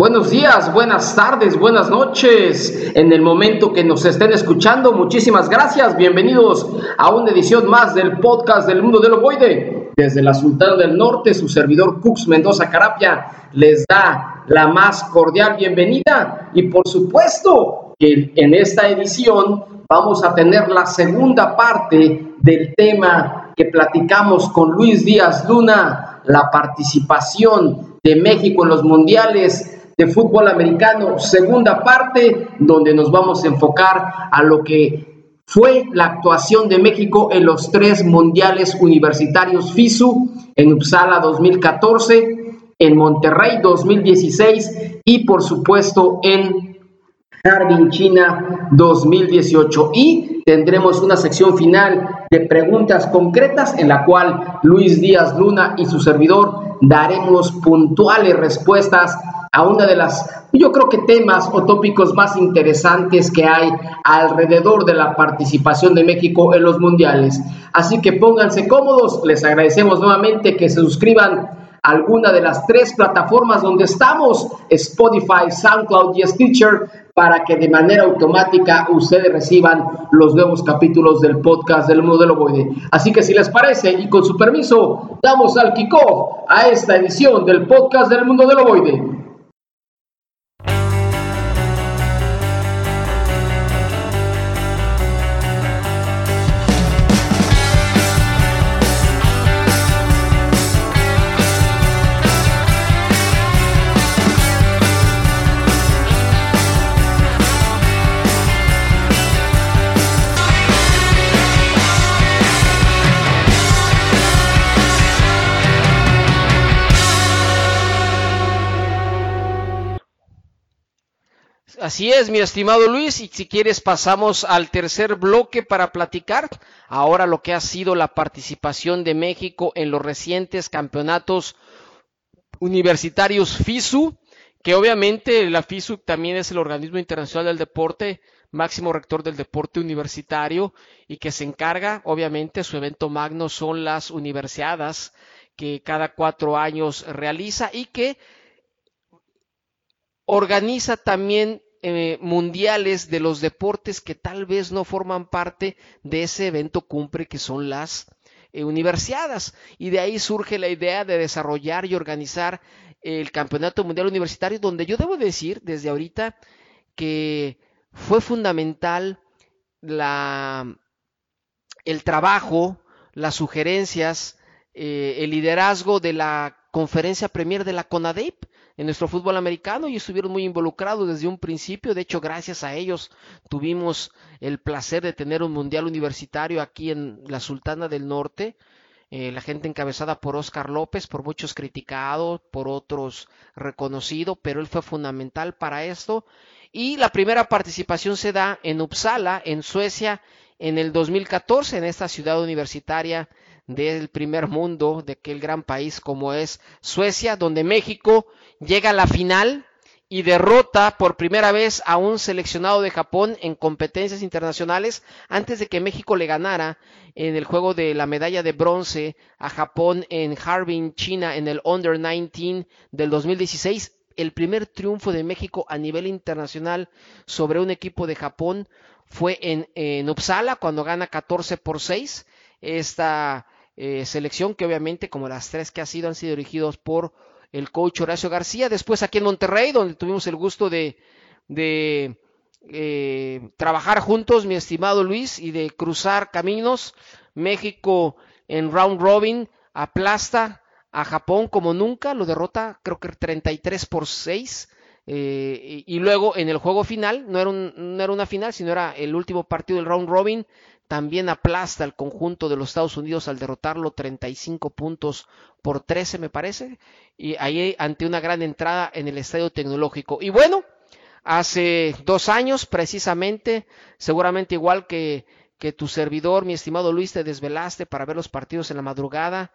Buenos días, buenas tardes, buenas noches. En el momento que nos estén escuchando, muchísimas gracias. Bienvenidos a una edición más del podcast del mundo del ovoide. Desde la Sultana del Norte, su servidor Cux Mendoza Carapia les da la más cordial bienvenida. Y por supuesto que en esta edición vamos a tener la segunda parte del tema que platicamos con Luis Díaz Luna, la participación de México en los mundiales de fútbol americano, segunda parte, donde nos vamos a enfocar a lo que fue la actuación de México en los tres mundiales universitarios FISU, en Uppsala 2014, en Monterrey 2016 y por supuesto en Harbin, China 2018. Y tendremos una sección final de preguntas concretas en la cual Luis Díaz Luna y su servidor daremos puntuales respuestas a una de las, yo creo que temas o tópicos más interesantes que hay alrededor de la participación de México en los mundiales. Así que pónganse cómodos, les agradecemos nuevamente que se suscriban a alguna de las tres plataformas donde estamos, Spotify, SoundCloud y Stitcher, para que de manera automática ustedes reciban los nuevos capítulos del podcast del mundo del ovoide. Así que si les parece y con su permiso, damos al kickoff a esta edición del podcast del mundo del ovoide. Así es, mi estimado Luis, y si quieres pasamos al tercer bloque para platicar ahora lo que ha sido la participación de México en los recientes campeonatos universitarios FISU, que obviamente la FISU también es el organismo internacional del deporte, máximo rector del deporte universitario y que se encarga, obviamente, su evento magno son las universidades que cada cuatro años realiza y que organiza también eh, mundiales de los deportes que tal vez no forman parte de ese evento cumple que son las eh, universidades. Y de ahí surge la idea de desarrollar y organizar el Campeonato Mundial Universitario, donde yo debo decir desde ahorita que fue fundamental la, el trabajo, las sugerencias, eh, el liderazgo de la conferencia premier de la CONADEIP, en nuestro fútbol americano y estuvieron muy involucrados desde un principio. De hecho, gracias a ellos tuvimos el placer de tener un mundial universitario aquí en la Sultana del Norte. Eh, la gente encabezada por Oscar López, por muchos criticado, por otros reconocido, pero él fue fundamental para esto. Y la primera participación se da en Uppsala, en Suecia, en el 2014, en esta ciudad universitaria del primer mundo, de aquel gran país como es Suecia, donde México llega a la final y derrota por primera vez a un seleccionado de Japón en competencias internacionales antes de que México le ganara en el juego de la medalla de bronce a Japón en Harbin, China, en el Under 19 del 2016. El primer triunfo de México a nivel internacional sobre un equipo de Japón fue en, en Uppsala cuando gana 14 por 6. Esta eh, selección que obviamente como las tres que ha sido han sido dirigidos por el coach Horacio García. Después aquí en Monterrey, donde tuvimos el gusto de, de eh, trabajar juntos, mi estimado Luis, y de cruzar caminos. México en round robin aplasta a Japón como nunca, lo derrota creo que 33 por 6. Eh, y, luego en el juego final, no era, no era una final, sino era el último partido del round robin, también aplasta al conjunto de los Estados Unidos al derrotarlo 35 puntos por 13 me parece, y ahí ante una gran entrada en el estadio tecnológico. Y bueno, hace dos años precisamente, seguramente igual que, que tu servidor, mi estimado Luis, te desvelaste para ver los partidos en la madrugada,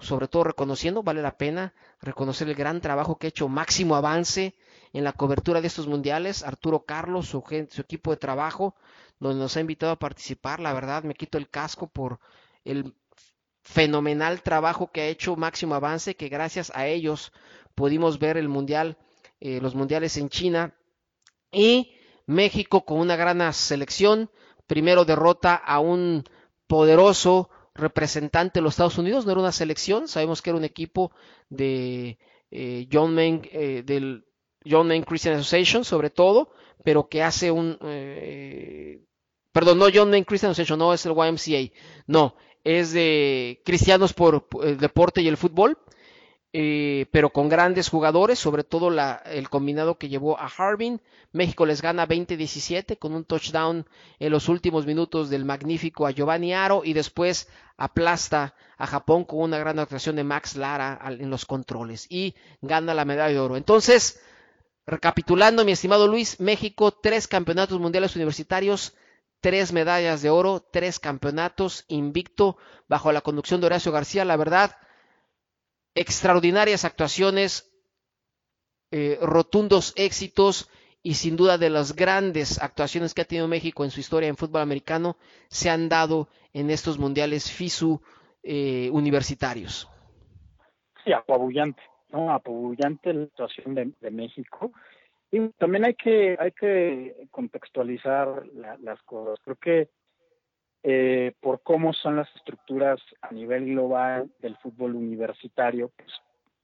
sobre todo reconociendo, vale la pena reconocer el gran trabajo que ha hecho Máximo Avance en la cobertura de estos mundiales, Arturo Carlos, su, su equipo de trabajo, donde nos ha invitado a participar, la verdad me quito el casco por el fenomenal trabajo que ha hecho Máximo Avance, que gracias a ellos pudimos ver el mundial, eh, los mundiales en China y México con una gran selección, primero derrota a un poderoso representante de los Estados Unidos, no era una selección, sabemos que era un equipo de eh, John Main, eh, del John Main Christian Association sobre todo, pero que hace un, eh, perdón, no John Main Christian Association, no es el YMCA, no, es de Cristianos por el Deporte y el Fútbol, eh, pero con grandes jugadores, sobre todo la, el combinado que llevó a Harbin. México les gana 20-17 con un touchdown en los últimos minutos del magnífico a Giovanni Aro y después aplasta a Japón con una gran actuación de Max Lara en los controles y gana la medalla de oro. Entonces, recapitulando, mi estimado Luis, México, tres campeonatos mundiales universitarios, tres medallas de oro, tres campeonatos, invicto bajo la conducción de Horacio García. La verdad, extraordinarias actuaciones, eh, rotundos éxitos y sin duda de las grandes actuaciones que ha tenido México en su historia en fútbol americano se han dado en estos mundiales FISU eh, universitarios. Sí, apabullante, ¿no? Apabullante la situación de, México. Y también hay que, hay que contextualizar las cosas. Creo que eh, por cómo son las estructuras a nivel global del fútbol universitario, pues,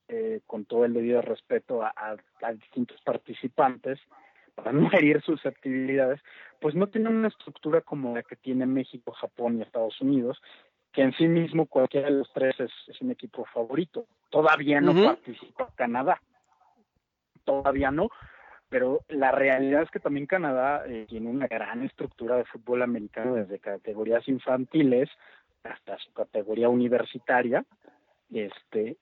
eh, con todo el debido respeto a, distintos participantes, para no herir susceptibilidades, pues no tienen una estructura como la que tiene México, Japón y Estados Unidos, que en sí mismo cualquiera de los tres es, un equipo favorito. Todavía no participa Canadá, todavía no, pero la realidad es que también Canadá eh, tiene una gran estructura de fútbol americano desde categorías infantiles hasta su categoría universitaria, este,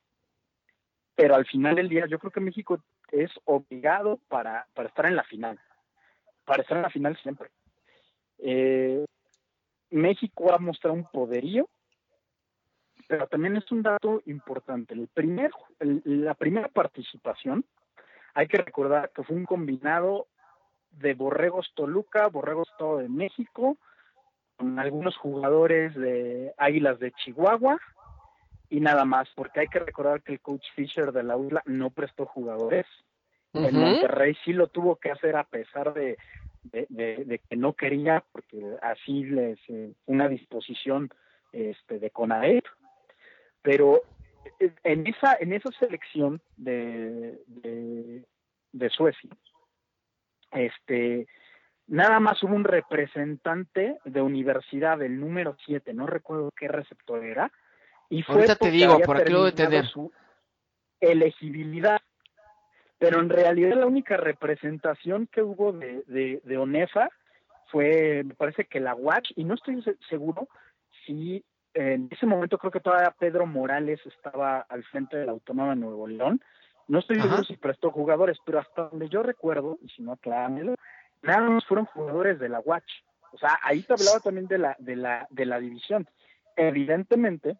pero al final del día yo creo que México es obligado para, para estar en la final, para estar en la final siempre. Eh, México ha mostrado un poderío, pero también es un dato importante. El primer, la primera participación hay que recordar que fue un combinado de Borregos Toluca, Borregos Todo de México, con algunos jugadores de Águilas de Chihuahua y nada más, porque hay que recordar que el coach Fisher de la ULA no prestó jugadores. En Monterrey sí lo tuvo que hacer a pesar de, de, que no quería, porque así les eh, una disposición este, de CONAEP. Pero en esa, en esa selección de, de, Suecia, este, nada más hubo un representante de universidad, del número 7, no recuerdo qué receptor era, y fue te digo, por aquí lo de su elegibilidad. Pero en realidad la única representación que hubo de, de, de ONEFA fue, me parece que la Watch, y no estoy seguro si en ese momento creo que todavía Pedro Morales estaba al frente de la Autónoma de Nuevo León. No estoy seguro si prestó jugadores, pero hasta donde yo recuerdo, y si no, acláramelo, nada más fueron jugadores de la Watch. O sea, ahí te hablaba también de la, de la, de la división. Evidentemente,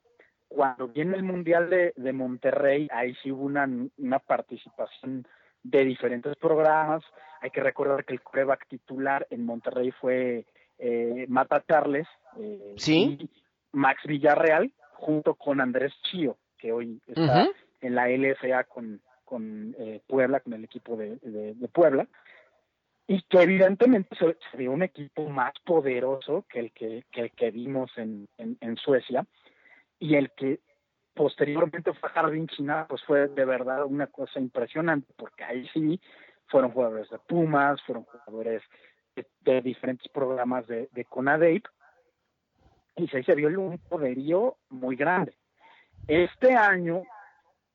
cuando viene el Mundial de, de Monterrey, ahí sí hubo una, una participación de diferentes programas. Hay que recordar que el coreback titular en Monterrey fue eh, Mata Charles. Eh, sí. Max Villarreal junto con Andrés Chío, que hoy está en la LFA con, con eh, Puebla, con el equipo de, de, Puebla, y que evidentemente se, ve un equipo más poderoso que el que, que, el que vimos en, en, Suecia, y el que posteriormente fue Jardín China, pues fue de verdad una cosa impresionante, porque ahí sí fueron jugadores de Pumas, fueron jugadores de, diferentes programas de, de CONADEIP, y se vio un poderío muy grande. Este año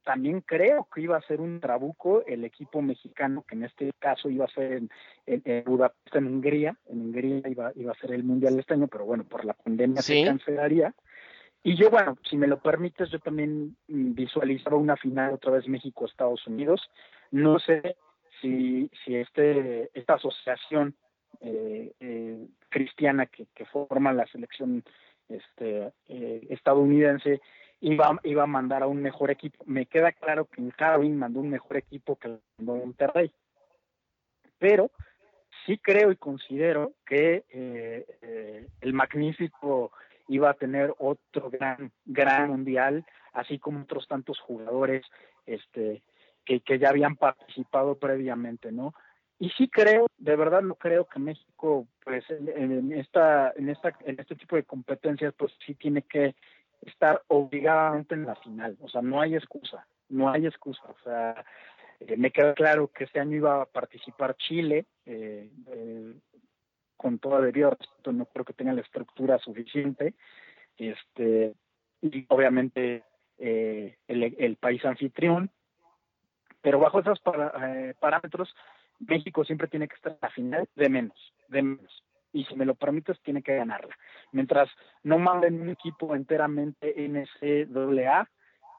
también creo que iba a ser un trabuco el equipo mexicano, que en este caso iba a ser en, en, Budapest, en Hungría, en Hungría iba, iba a ser el Mundial este año, pero bueno, por la pandemia se cancelaría. Y yo, bueno, si me lo permites, yo también visualizaba una final otra vez México-Estados Unidos. No sé si, si este, esta asociación eh, eh, cristiana que, forma la selección este, eh, estadounidense iba, iba a mandar a un mejor equipo. Me queda claro que Carvin mandó un mejor equipo que el Monterrey. Pero sí creo y considero que eh, eh, el magnífico iba a tener otro gran gran mundial así como otros tantos jugadores este que, que ya habían participado previamente no y sí creo de verdad no creo que México pues en, esta en esta en este tipo de competencias pues sí tiene que estar obligadamente en la final, o sea, no hay excusa, no hay excusa, o sea, eh, me queda claro que este año iba a participar Chile, eh, eh, con toda debido respeto, no creo que tenga la estructura suficiente, este, y obviamente el, el, país anfitrión, pero bajo esos parámetros, México siempre tiene que estar en la final de menos, de menos y si me lo permites tiene que ganarla. Mientras no manden un equipo enteramente NCAA,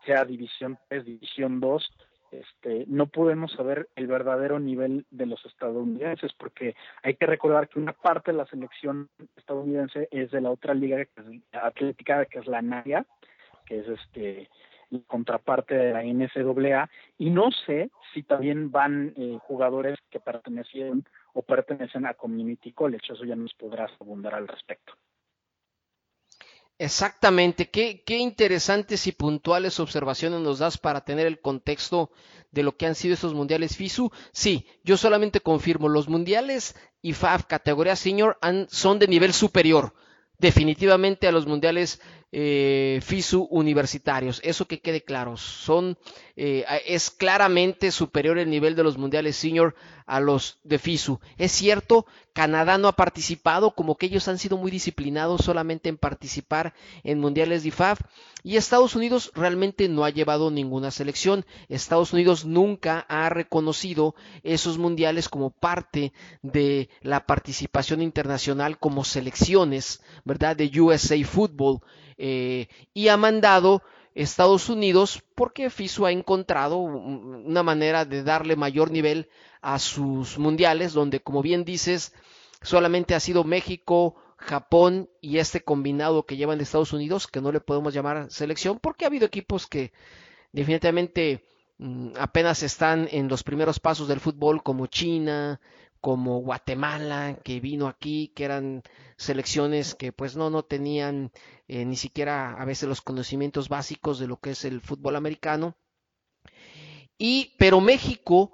sea División 3, División 2, este, no podemos saber el verdadero nivel de los estadounidenses, porque hay que recordar que una parte de la selección estadounidense es de la otra liga atlética, que es la NAIA, que es este la contraparte de la NCAA, y no sé si también van eh, jugadores que pertenecieron o pertenecen a Community College. Eso ya nos podrás abundar al respecto. Exactamente, qué, qué, interesantes y puntuales observaciones nos das para tener el contexto de lo que han sido estos mundiales FISU. Sí, yo solamente confirmo, los mundiales IFAF categoría senior son de nivel superior, definitivamente a los mundiales eh, FISU universitarios. Eso que quede claro. Son, eh, es claramente superior el nivel de los mundiales senior a los de FISU. Es cierto, Canadá no ha participado, como que ellos han sido muy disciplinados solamente en participar en mundiales de IFAF. Y Estados Unidos realmente no ha llevado ninguna selección. Estados Unidos nunca ha reconocido esos mundiales como parte de la participación internacional como selecciones, ¿verdad? De USA Football. Eh, y ha mandado Estados Unidos porque FISU ha encontrado una manera de darle mayor nivel a sus mundiales, donde como bien dices, solamente ha sido México, Japón y este combinado que llevan de Estados Unidos, que no le podemos llamar selección, porque ha habido equipos que definitivamente mm, apenas están en los primeros pasos del fútbol, como China, como Guatemala, que vino aquí, que eran selecciones que pues no, no tenían eh, ni siquiera a veces los conocimientos básicos de lo que es el fútbol americano. Y, pero México,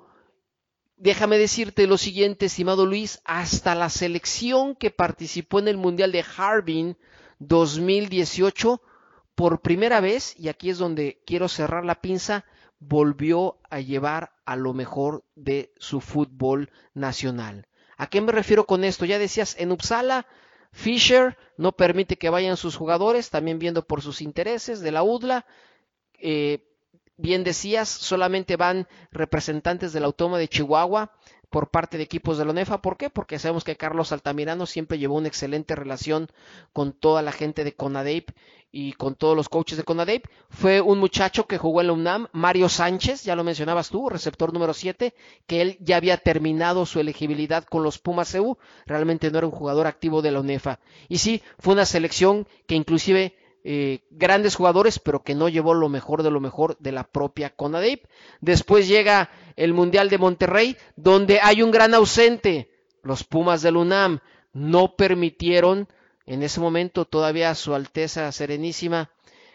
déjame decirte lo siguiente, estimado Luis, hasta la selección que participó en el Mundial de Harbin 2018, por primera vez, y aquí es donde quiero cerrar la pinza, volvió a llevar a lo mejor de su fútbol nacional. ¿A qué me refiero con esto? Ya decías, en Uppsala, Fisher no permite que vayan sus jugadores, también viendo por sus intereses de la UDLA. Eh, bien decías, solamente van representantes del Autónoma de Chihuahua por parte de equipos de la ONEFA. ¿Por qué? Porque sabemos que Carlos Altamirano siempre llevó una excelente relación con toda la gente de CONADEIP y con todos los coaches de CONADEIP. Fue un muchacho que jugó en la UNAM, Mario Sánchez, ya lo mencionabas tú, receptor número 7, que él ya había terminado su elegibilidad con los Pumas EU. Realmente no era un jugador activo de la UNEFA. Y sí, fue una selección que inclusive eh, grandes jugadores, pero que no llevó lo mejor de lo mejor de la propia CONADEIP. Después llega el Mundial de Monterrey, donde hay un gran ausente. Los Pumas del UNAM no permitieron, en ese momento todavía su Alteza Serenísima,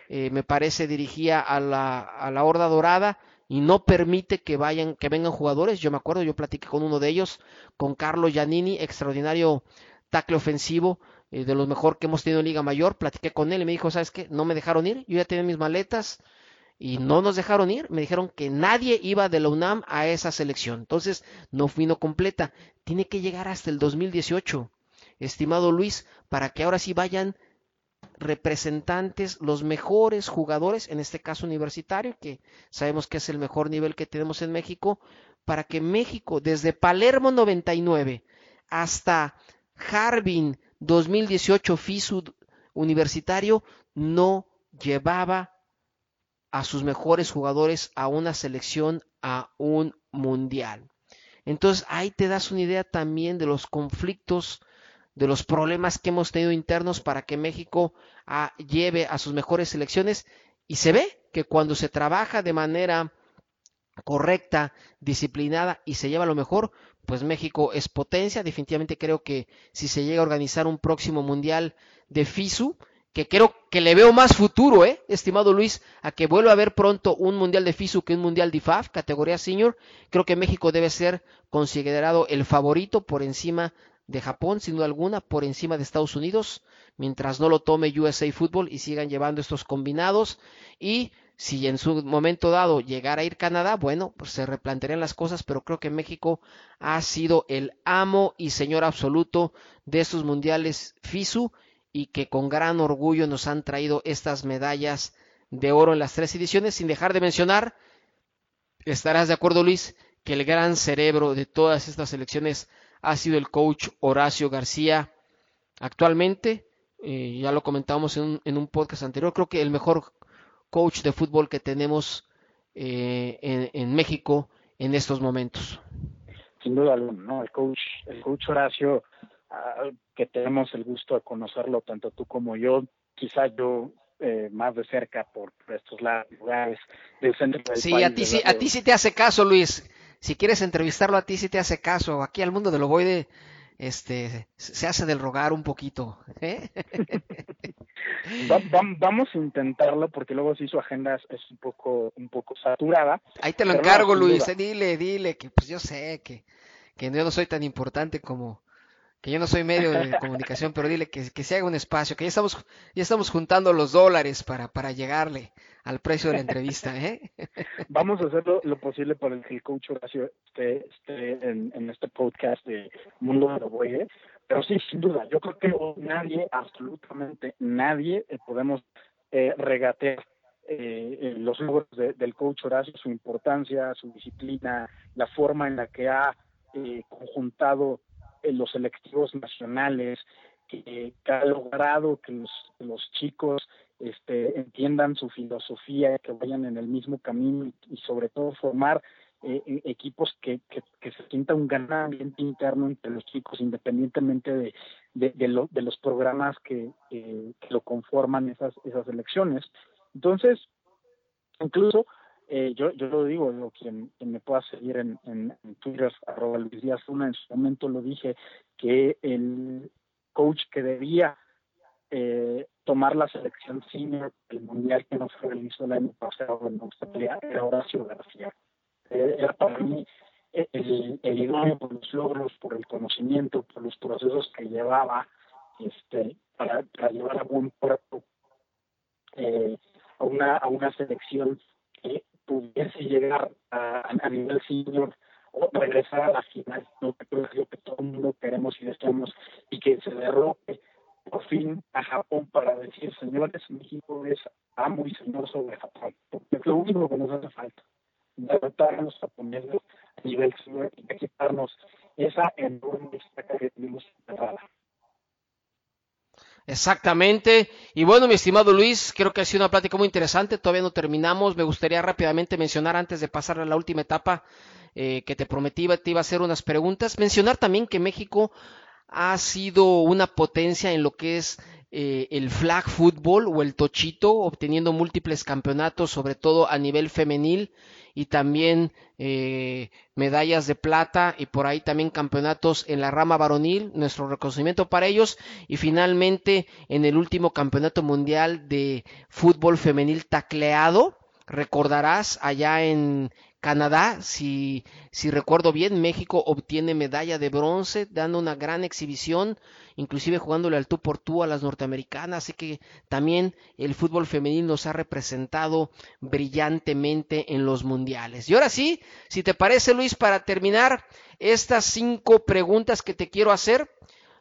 eh, me parece, dirigía a la, a la Horda Dorada y no permite que vayan, que vengan jugadores. Yo me acuerdo, yo platiqué con uno de ellos, con Carlos Giannini, extraordinario tackle ofensivo, eh, de los mejor que hemos tenido en Liga Mayor. Platiqué con él y me dijo, ¿sabes qué? No me dejaron ir, yo ya tenía mis maletas y no nos dejaron ir. Me dijeron que nadie iba de la UNAM a esa selección. Entonces no vino completa. Tiene que llegar hasta el 2018, estimado Luis, para que ahora sí vayan representantes, los mejores jugadores, en este caso universitario, que sabemos que es el mejor nivel que tenemos en México, para que México, desde Palermo 99 hasta Harbin 2018 FISU universitario, no llevaba a sus mejores jugadores a una selección, a un mundial. Entonces ahí te das una idea también de los conflictos, de los problemas que hemos tenido internos para que México ah, lleve a sus mejores selecciones y se ve que cuando se trabaja de manera correcta, disciplinada y se lleva lo mejor, pues México es potencia. Definitivamente creo que si se llega a organizar un próximo mundial de FISU, que creo que le veo más futuro, ¿eh? estimado Luis, a que vuelva a haber pronto un mundial de FISU que un mundial de IFAF, categoría senior. Creo que México debe ser considerado el favorito por encima de Japón, sin duda alguna, por encima de Estados Unidos, mientras no lo tome USA Football y sigan llevando estos combinados. Y si en su momento dado llegara a ir Canadá, bueno, pues se replantearían las cosas, pero creo que México ha sido el amo y señor absoluto de estos mundiales FISU y que con gran orgullo nos han traído estas medallas de oro en las tres ediciones, sin dejar de mencionar, estarás de acuerdo Luis, que el gran cerebro de todas estas elecciones ha sido el coach Horacio García. Actualmente, eh, ya lo comentábamos en un, en un, podcast anterior, creo que el mejor coach de fútbol que tenemos eh, en, en, México en estos momentos. Sin duda alguna, ¿no? El coach, el coach Horacio que tenemos el gusto de conocerlo tanto tú como yo, quizá yo eh, más de cerca por, estos lugares del centro del sí, a ti sí, a ti sí te hace caso, Luis. Si quieres entrevistarlo a ti sí te hace caso. Aquí al mundo del ovoide este se hace del rogar un poquito. ¿eh? vamos a intentarlo porque luego si su agenda es un poco un poco saturada. Ahí te lo encargo, Luis. Eh, dile, dile que pues yo sé que que yo no soy tan importante como que yo no soy medio de comunicación, pero dile que, que se haga un espacio, que ya estamos, ya estamos juntando los dólares para, para llegarle al precio de la entrevista. ¿eh? Vamos a hacer lo, posible para que el coach Horacio esté, en, este podcast de Mundo de Oboe, pero sí, sin duda, yo creo que nadie, absolutamente nadie, eh, podemos eh, regatear eh, los logros del coach Horacio, su importancia, su disciplina, la forma en la que ha conjuntado en los selectivos nacionales, que, ha logrado que los, chicos este, entiendan su filosofía, que vayan en el mismo camino y, sobre todo formar eh, e, equipos que, que, se sienta un gran ambiente interno entre los chicos, independientemente de, de, de, los programas que, que, lo conforman esas, esas elecciones. Entonces, incluso eh, yo, yo lo digo, quien, me pueda seguir en, en, Twitter, arroba Luis Díaz Luna, en su momento lo dije, que el coach que debía eh, tomar la selección senior del mundial que no fue realizó el año pasado en Australia era Horacio García. Eh, era para mí el, el idóneo por los logros, por el conocimiento, por los procesos que llevaba este, para, llevar a buen puerto a, una, a una selección pudiese llegar a, a nivel senior o regresar a la final, ¿no? que que todo el mundo queremos y deseamos, y que se derroque por fin a Japón para decir, señores, México es amo y señor sobre Japón, porque es lo único que nos hace falta, derrotar a los japoneses a nivel senior y quitarnos esa enorme estaca que tenemos cerrada. Exactamente. Y bueno, mi estimado Luis, creo que ha sido una plática muy interesante. Todavía no terminamos. Me gustaría rápidamente mencionar, antes de pasar a la última etapa, eh, que te prometí, te iba a hacer unas preguntas. Mencionar también que México ha sido una potencia en lo que es eh, el flag football o el tochito, obteniendo múltiples campeonatos, sobre todo a nivel femenil y también eh, medallas de plata y por ahí también campeonatos en la rama varonil, nuestro reconocimiento para ellos. Y finalmente en el último campeonato mundial de fútbol femenil tacleado, recordarás allá en, Canadá, si, recuerdo bien, México obtiene medalla de bronce, dando una gran exhibición, inclusive jugándole al tú por tú a las norteamericanas, así que también el fútbol femenino nos ha representado brillantemente en los mundiales. Y ahora sí, si te parece Luis, para terminar estas cinco preguntas que te quiero hacer,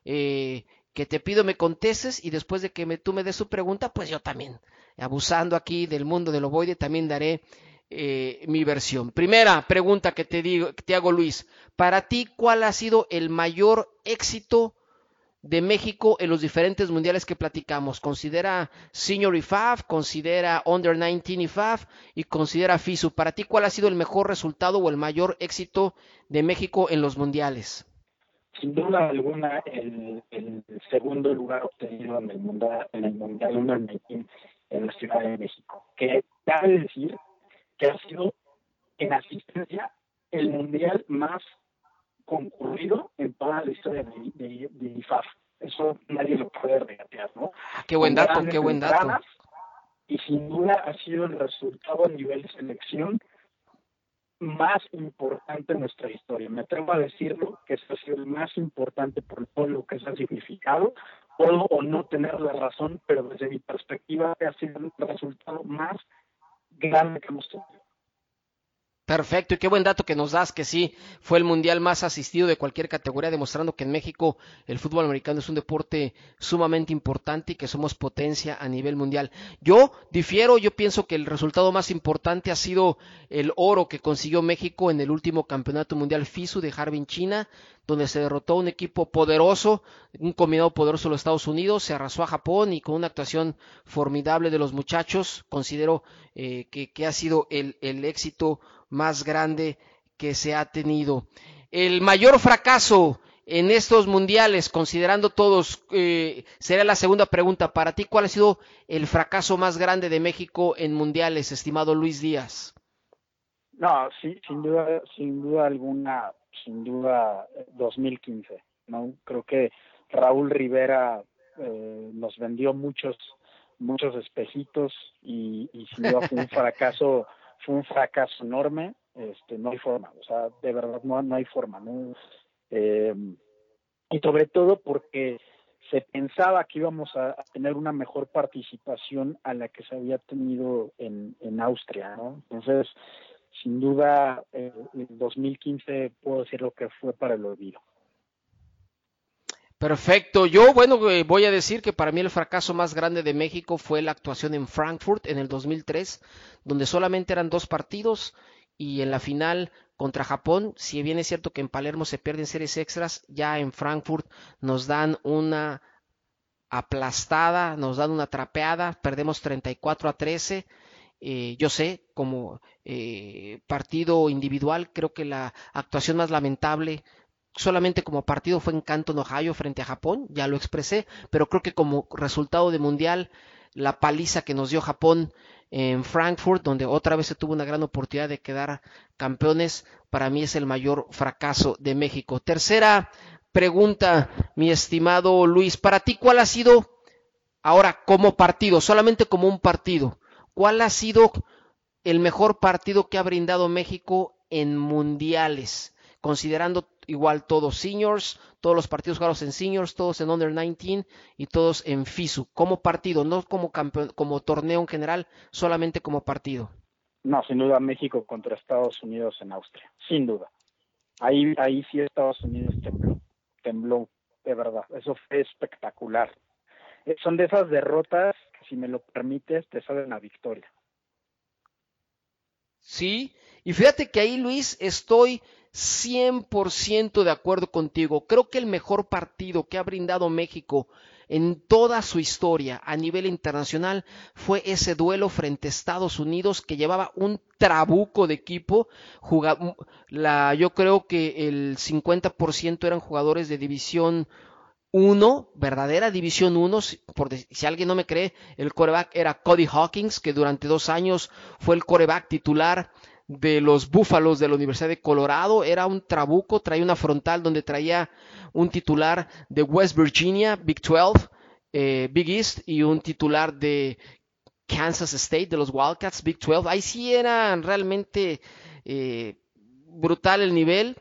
eh, que te pido me contestes y después de que me, tú me des su pregunta, pues yo también, abusando aquí del mundo del ovoide, también daré eh, mi versión. Primera pregunta que te, digo, que te hago, Luis. Para ti, ¿cuál ha sido el mayor éxito de México en los diferentes mundiales que platicamos? Considera Senior IFAF, considera Under 19 IFAF y considera FISU. Para ti, ¿cuál ha sido el mejor resultado o el mayor éxito de México en los mundiales? Sin duda alguna, el, segundo lugar obtenido en el Mundial, en Under 19 en la Ciudad de México, que cabe decir que ha sido en asistencia el mundial más concurrido en toda la historia de, de, IFAF. Eso nadie lo puede regatear, ¿no? Ah, qué buen dato, qué buen dato. Y sin duda ha sido el resultado a nivel de selección más importante en nuestra historia. Me atrevo a decirlo, que ha sido el más importante por todo lo que se ha significado. Puedo o no tener la razón, pero desde mi perspectiva ha sido el resultado más grande que hemos tenido. Perfecto, y qué buen dato que nos das, que sí, fue el mundial más asistido de cualquier categoría, demostrando que en México el fútbol americano es un deporte sumamente importante y que somos potencia a nivel mundial. Yo difiero, yo pienso que el resultado más importante ha sido el oro que consiguió México en el último campeonato mundial FISU de Harbin, China, donde se derrotó un equipo poderoso, un combinado poderoso de los Estados Unidos, se arrasó a Japón y con una actuación formidable de los muchachos, considero eh, que, ha sido el éxito más grande que se ha tenido. El mayor fracaso en estos mundiales, considerando todos, eh, será la segunda pregunta. Para ti, ¿cuál ha sido el fracaso más grande de México en mundiales, estimado Luis Díaz? No, sí, sin duda, sin duda alguna, sin duda 2015. No, creo que Raúl Rivera eh, nos vendió muchos, muchos espejitos y, y sin duda fue un fracaso fue un fracaso enorme, este, no hay forma, o sea, de verdad no, no hay forma, ¿no? Eh, y sobre todo porque se pensaba que íbamos a, tener una mejor participación a la que se había tenido en, en Austria, ¿no? Entonces, sin duda, eh, el 2015 puedo decir lo que fue para el olvido. Perfecto. Yo, bueno, eh, voy a decir que para mí el fracaso más grande de México fue la actuación en Frankfurt en el 2003, donde solamente eran dos partidos y en la final contra Japón, si bien es cierto que en Palermo se pierden series extras, ya en Frankfurt nos dan una aplastada, nos dan una trapeada, perdemos 34 a 13. Eh, yo sé, como eh, partido individual, creo que la actuación más lamentable solamente como partido fue en Canton, Ohio, frente a Japón, ya lo expresé, pero creo que como resultado de mundial, la paliza que nos dio Japón en Frankfurt, donde otra vez se tuvo una gran oportunidad de quedar campeones, para mí es el mayor fracaso de México. Tercera pregunta, mi estimado Luis, para ti, ¿cuál ha sido ahora como partido, solamente como un partido, cuál ha sido el mejor partido que ha brindado México en mundiales? considerando igual todos seniors, todos los partidos jugados en seniors, todos en under 19 y todos en FISU, como partido, no como campeón, como torneo en general, solamente como partido. No, sin duda México contra Estados Unidos en Austria, sin duda. Ahí, ahí sí Estados Unidos tembló, tembló, de verdad, eso fue espectacular. Eh, son de esas derrotas que si me lo permites te salen a victoria. Sí, y fíjate que ahí Luis estoy 100% de acuerdo contigo. Creo que el mejor partido que ha brindado México en toda su historia a nivel internacional fue ese duelo frente a Estados Unidos que llevaba un trabuco de equipo. La, yo creo que el 50% eran jugadores de división 1, verdadera división 1. Por, si alguien no me cree, el coreback era Cody Hawkins, que durante dos años fue el coreback titular de los Búfalos de la Universidad de Colorado. Era un trabuco, traía una frontal donde traía un titular de West Virginia, Big 12, eh, Big East, y un titular de Kansas State, de los Wildcats, Big 12. Ahí sí era realmente eh, brutal el nivel.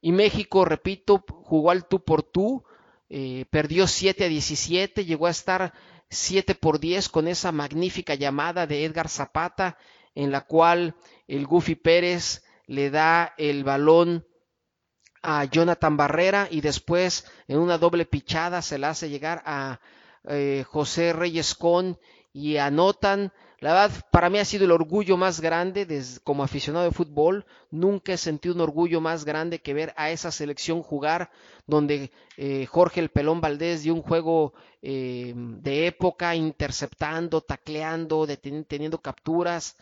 Y México, repito, jugó al tú por tú, eh, perdió 7 a 17, llegó a estar 7 por 10 con esa magnífica llamada de Edgar Zapata, en la cual el Goofy Pérez le da el balón a Jonathan Barrera y después en una doble pichada se la hace llegar a eh, José Reyes Con y anotan. La verdad, para mí ha sido el orgullo más grande como aficionado de fútbol. Nunca he sentido un orgullo más grande que ver a esa selección jugar, donde eh, Jorge el Pelón Valdés dio un juego eh, de época, interceptando, tacleando, teniendo capturas.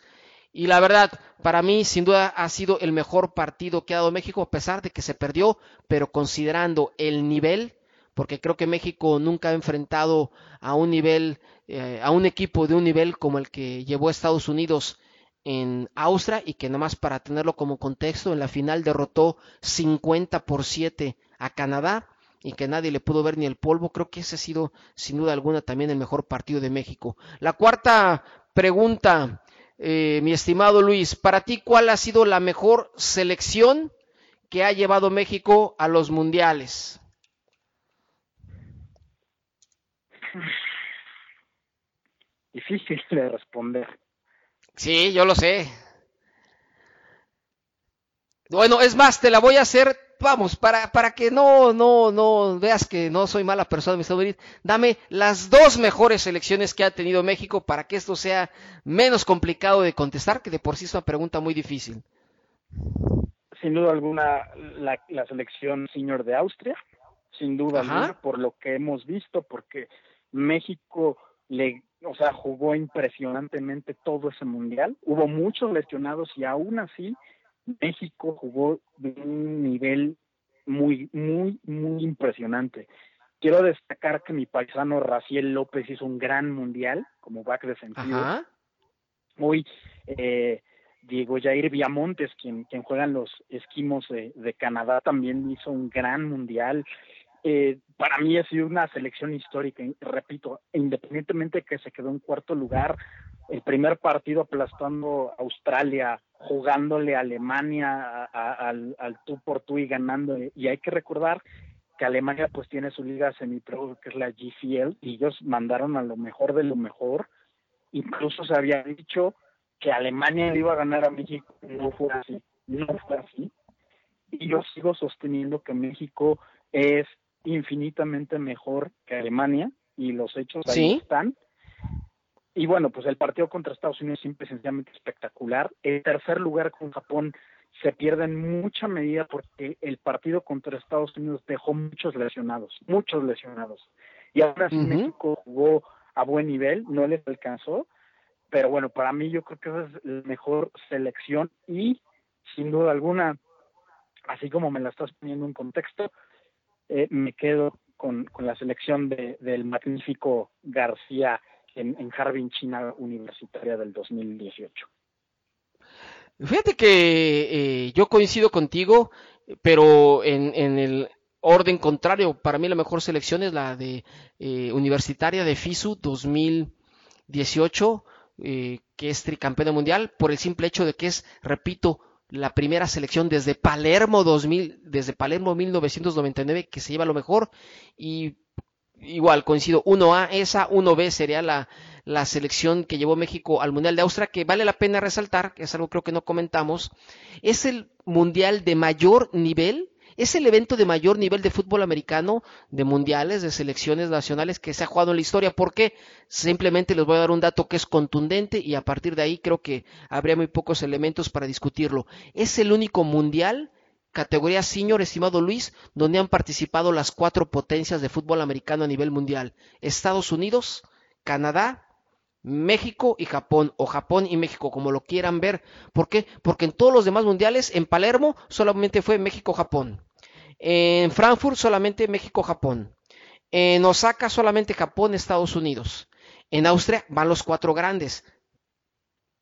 Y la verdad, para mí sin duda ha sido el mejor partido que ha dado México, a pesar de que se perdió, pero considerando el nivel, porque creo que México nunca ha enfrentado a un nivel, eh, a un equipo de un nivel como el que llevó a Estados Unidos en Austria y que nada más para tenerlo como contexto, en la final derrotó 50 por 7 a Canadá y que nadie le pudo ver ni el polvo. Creo que ese ha sido sin duda alguna también el mejor partido de México. La cuarta pregunta, eh, mi estimado Luis, para ti, ¿cuál ha sido la mejor selección que ha llevado México a los mundiales? Difícil de responder. Sí, yo lo sé. Bueno, es más, te la voy a hacer vamos, para, para que no, no, no veas que no soy mala persona, mi dame las dos mejores selecciones que ha tenido México para que esto sea menos complicado de contestar, que de por sí es una pregunta muy difícil. Sin duda alguna, la, selección senior de Austria, sin duda alguna, por lo que hemos visto, porque México le, o sea, jugó impresionantemente todo ese mundial. Hubo muchos lesionados y aún así México jugó de un nivel muy, muy, muy impresionante. Quiero destacar que mi paisano Raciel López hizo un gran mundial como back defensivo. Muy eh, Diego Jair Viamontes, quien, quien juega en los esquimos de, Canadá, también hizo un gran mundial. Eh, para mí ha sido una selección histórica, repito, independientemente de que se quedó en cuarto lugar, el primer partido aplastando a Australia, jugándole a Alemania al, tú por tú y ganando. Y hay que recordar que Alemania pues tiene su liga semipro que es la GCL y ellos mandaron a lo mejor de lo mejor. Incluso se había dicho que Alemania le iba a ganar a México. No fue así, no fue así. Y yo sigo sosteniendo que México es infinitamente mejor que Alemania y los hechos ahí están y bueno, pues el partido contra Estados Unidos es simple sencillamente espectacular. El tercer lugar con Japón se pierde en mucha medida porque el partido contra Estados Unidos dejó muchos lesionados, muchos lesionados. Y ahora sí México jugó a buen nivel, no les alcanzó, pero bueno, para mí yo creo que esa es la mejor selección y sin duda alguna, así como me la estás poniendo en contexto, eh, me quedo con, con la selección de, del magnífico García en, Harbin, China Universitaria del 2018. Fíjate que eh, yo coincido contigo, pero en, el orden contrario, para mí la mejor selección es la de eh, Universitaria de FISU 2018, eh, que es tricampeona mundial, por el simple hecho de que es, repito, la primera selección desde Palermo 2000, desde Palermo 1999 que se lleva lo mejor. Y igual coincido, 1A esa, 1B sería la, la selección que llevó México al Mundial de Austria, que vale la pena resaltar, que es algo creo que no comentamos, es el Mundial de mayor nivel, es el evento de mayor nivel de fútbol americano, de mundiales, de selecciones nacionales que se ha jugado en la historia. porque Simplemente les voy a dar un dato que es contundente y a partir de ahí creo que habría muy pocos elementos para discutirlo. Es el único mundial categoría senior, estimado Luis, donde han participado las cuatro potencias de fútbol americano a nivel mundial. Estados Unidos, Canadá, México y Japón, o Japón y México, como lo quieran ver. ¿Por qué? Porque en todos los demás mundiales, en Palermo solamente fue México-Japón. En Frankfurt solamente México-Japón. En Osaka solamente Japón-Estados Unidos. En Austria van los cuatro grandes.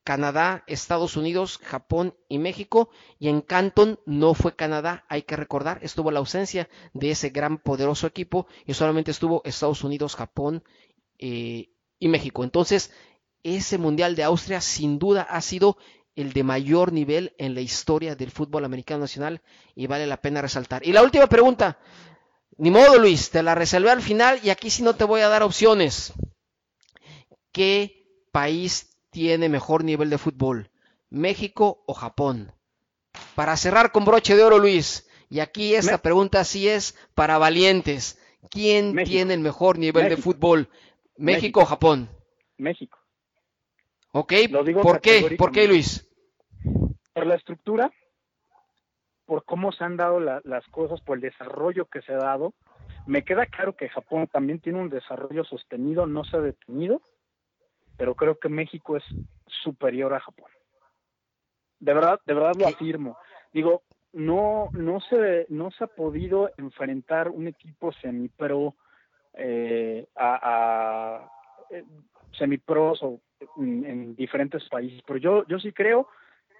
Canadá, Estados Unidos, Japón y México. Y en Canton no fue Canadá, hay que recordar, estuvo la ausencia de ese gran poderoso equipo y solamente estuvo Estados Unidos, Japón eh, y México. Entonces, ese Mundial de Austria sin duda ha sido el de mayor nivel en la historia del fútbol americano nacional y vale la pena resaltar. Y la última pregunta, ni modo Luis, te la reservé al final y aquí sí no te voy a dar opciones. ¿Qué país tiene mejor nivel de fútbol? ¿México o Japón? Para cerrar con broche de oro, Luis, Y aquí esta pregunta sí es para valientes. ¿Quién tiene el mejor nivel de fútbol? ¿México, o Japón? México. Ok, ¿por qué? ¿Por qué, Luis? Por la estructura, por cómo se han dado las cosas, por el desarrollo que se ha dado. Me queda claro que Japón también tiene un desarrollo sostenido, no se ha detenido, pero creo que México es superior a Japón. De verdad, de verdad lo afirmo. Digo, no, no se, no se ha podido enfrentar un equipo semipro eh, a, a eh, semipros o en, en, diferentes países, pero yo, yo sí creo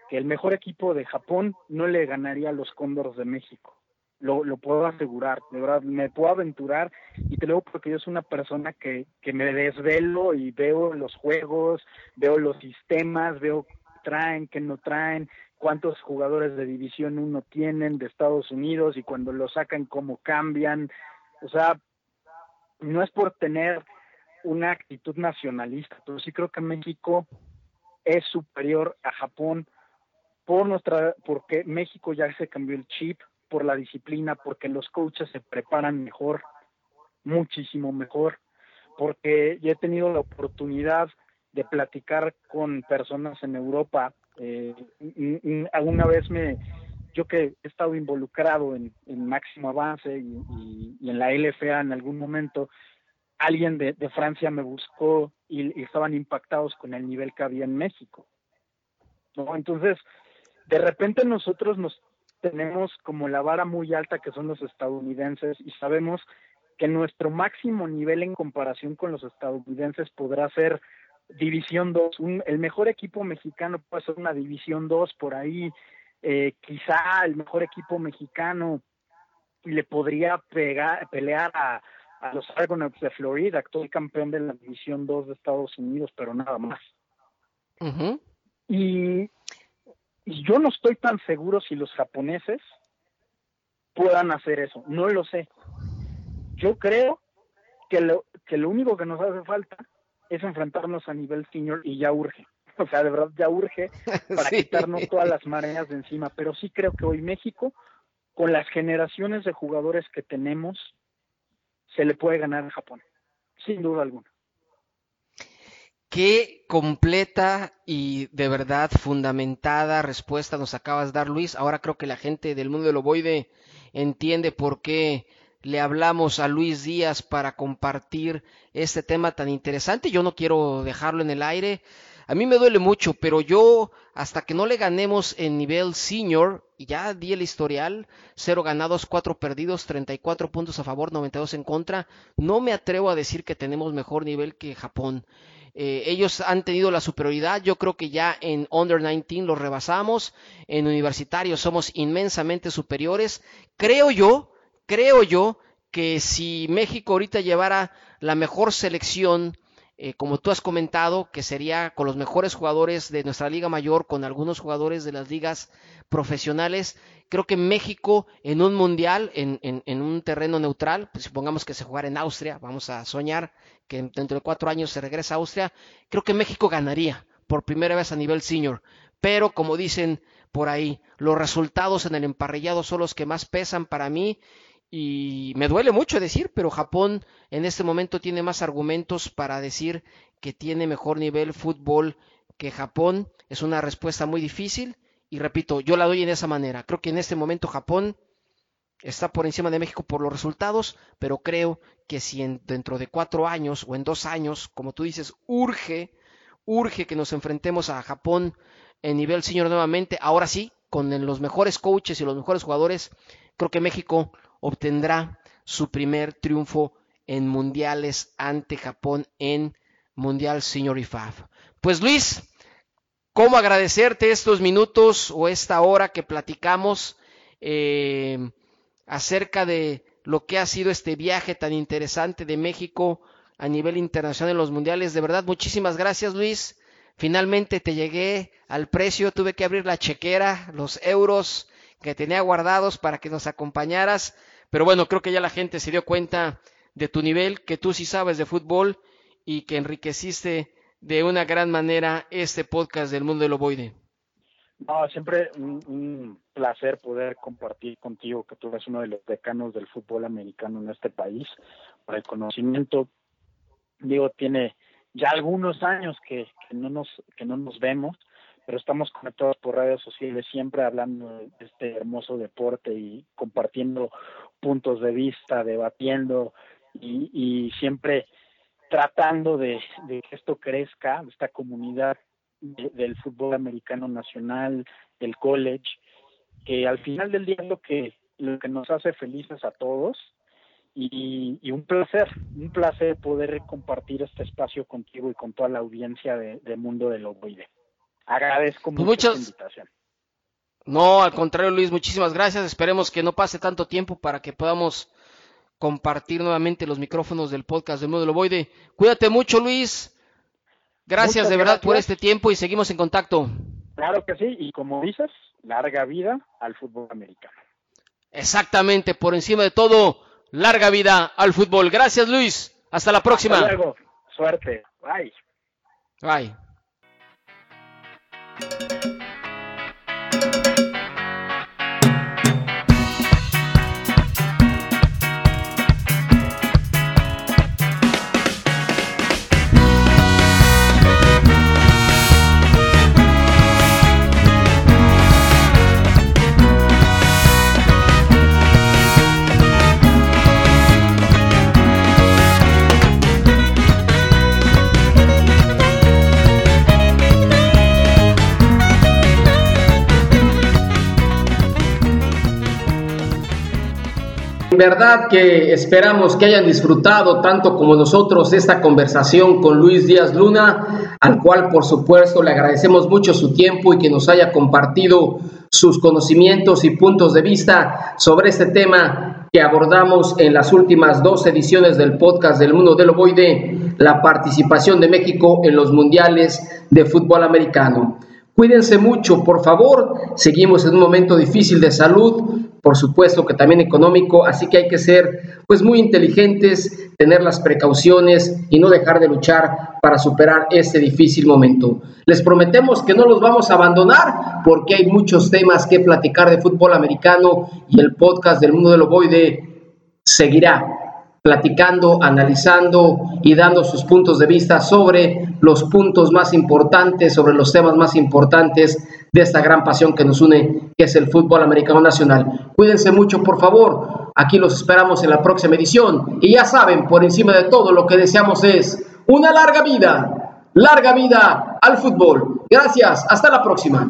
que el mejor equipo de Japón no le ganaría a los Cóndores de México. Lo, lo puedo asegurar, de verdad, me puedo aventurar y te lo digo porque yo soy una persona que, que me desvelo y veo los juegos, veo los sistemas, veo traen, qué no traen, cuántos jugadores de División 1 tienen de Estados Unidos y cuando lo sacan cómo cambian. O sea, no es por tener una actitud nacionalista, pero sí creo que México es superior a Japón por nuestra, porque México ya se cambió el chip, por la disciplina, porque los coaches se preparan mejor, muchísimo mejor, porque ya he tenido la oportunidad de platicar con personas en Europa. Eh, alguna vez me, yo que he estado involucrado en, máximo avance y, en la LFA en algún momento, alguien de, Francia me buscó y, estaban impactados con el nivel que había en México. Entonces, de repente nosotros nos tenemos como la vara muy alta que son los estadounidenses y sabemos que nuestro máximo nivel en comparación con los estadounidenses podrá ser División 2. el mejor equipo mexicano puede ser una División 2 por ahí. Eh, quizá el mejor equipo mexicano le podría pegar, pelear a, a los Argonauts de Florida, actual campeón de la División 2 de Estados Unidos, pero nada más. y, yo no estoy tan seguro si los japoneses puedan hacer eso, no lo sé. Yo creo que lo, que lo único que nos hace falta es enfrentarnos a nivel senior y ya urge. O sea, de verdad ya urge para quitarnos todas las mareas de encima. Pero sí creo que hoy México, con las generaciones de jugadores que tenemos, se le puede ganar a Japón, sin duda alguna. Qué completa y de verdad fundamentada respuesta nos acabas de dar, Luis. Ahora creo que la gente del mundo del ovoide entiende por qué le hablamos a Luis Díaz para compartir este tema tan interesante. Yo no quiero dejarlo en el aire. A mí me duele mucho, pero yo hasta que no le ganemos en nivel senior, y ya di el historial, cero ganados, cuatro perdidos, 34 puntos a favor, 92 en contra, no me atrevo a decir que tenemos mejor nivel que Japón. Eh, ellos han tenido la superioridad, yo creo que ya en Under 19 los rebasamos, en universitarios somos inmensamente superiores. Creo yo creo yo que si México ahorita llevara la mejor selección, eh, como tú has comentado, que sería con los mejores jugadores de nuestra liga mayor, con algunos jugadores de las ligas profesionales, creo que México en un mundial, en, un terreno neutral, pues supongamos que se jugara en Austria, vamos a soñar que dentro de cuatro años se regresa a Austria, creo que México ganaría por primera vez a nivel senior. Pero como dicen por ahí, los resultados en el emparrillado son los que más pesan para mí y me duele mucho decir, pero Japón en este momento tiene más argumentos para decir que tiene mejor nivel fútbol que Japón. Es una respuesta muy difícil y repito, yo la doy en esa manera. Creo que en este momento Japón está por encima de México por los resultados, pero creo que si dentro de cuatro años o en dos años, como tú dices, urge, urge que nos enfrentemos a Japón en nivel senior nuevamente, ahora sí, con los mejores coaches y los mejores jugadores, creo que México obtendrá su primer triunfo en mundiales ante Japón en Mundial Senior IFAF. Pues Luis, ¿cómo agradecerte estos minutos o esta hora que platicamos eh, acerca de lo que ha sido este viaje tan interesante de México a nivel internacional en los mundiales? De verdad, muchísimas gracias Luis. Finalmente te llegué al precio, tuve que abrir la chequera, los euros que tenía guardados para que nos acompañaras. Pero bueno, creo que ya la gente se dio cuenta de tu nivel, que tú sí sabes de fútbol y que enriqueciste de una gran manera este podcast del mundo del ovoide. No, siempre un, placer placer poder compartir contigo que tú eres uno de los decanos del fútbol americano en este país. Por el conocimiento, digo, tiene ya algunos años que, no nos que no nos vemos, pero estamos conectados por redes sociales siempre hablando de este hermoso deporte y compartiendo puntos de vista, debatiendo y, siempre tratando de, de, que esto crezca, esta comunidad del fútbol americano nacional, del college, que al final del día es lo que, lo que nos hace felices a todos y, un placer, un placer poder compartir este espacio contigo y con toda la audiencia de, Mundo del Ovoide. Agradezco pues mucho la invitación. No, al contrario, Luis, muchísimas gracias. Esperemos que no pase tanto tiempo para que podamos compartir nuevamente los micrófonos del podcast del Ovoide. Cuídate mucho, Luis. Gracias de verdad por este tiempo y seguimos en contacto. Claro que sí, y como dices, larga vida al fútbol americano. Exactamente, por encima de todo, larga vida al fútbol. Gracias, Luis. Hasta la próxima. Hasta luego. Suerte. Bye. Bye. Thank you. Verdad que esperamos que hayan disfrutado tanto como nosotros esta conversación con Luis Díaz Luna, al cual por supuesto le agradecemos mucho su tiempo y que nos haya compartido sus conocimientos y puntos de vista sobre este tema que abordamos en las últimas dos ediciones del podcast del Mundo del Ovoide, la participación de México en los mundiales de fútbol americano. Cuídense mucho, por favor. Seguimos en un momento difícil de salud, por supuesto que también económico, así que hay que ser pues muy inteligentes, tener las precauciones y no dejar de luchar para superar este difícil momento. Les prometemos que no los vamos a abandonar porque hay muchos temas que platicar de fútbol americano y el podcast del mundo del ovoide seguirá platicando, analizando y dando sus puntos de vista sobre los puntos más importantes, sobre los temas más importantes de esta gran pasión que nos une, que es el fútbol americano nacional. Cuídense mucho, por favor. Aquí los esperamos en la próxima edición. Y ya saben, por encima de todo, lo que deseamos es una larga vida, larga vida al fútbol. Gracias, hasta la próxima.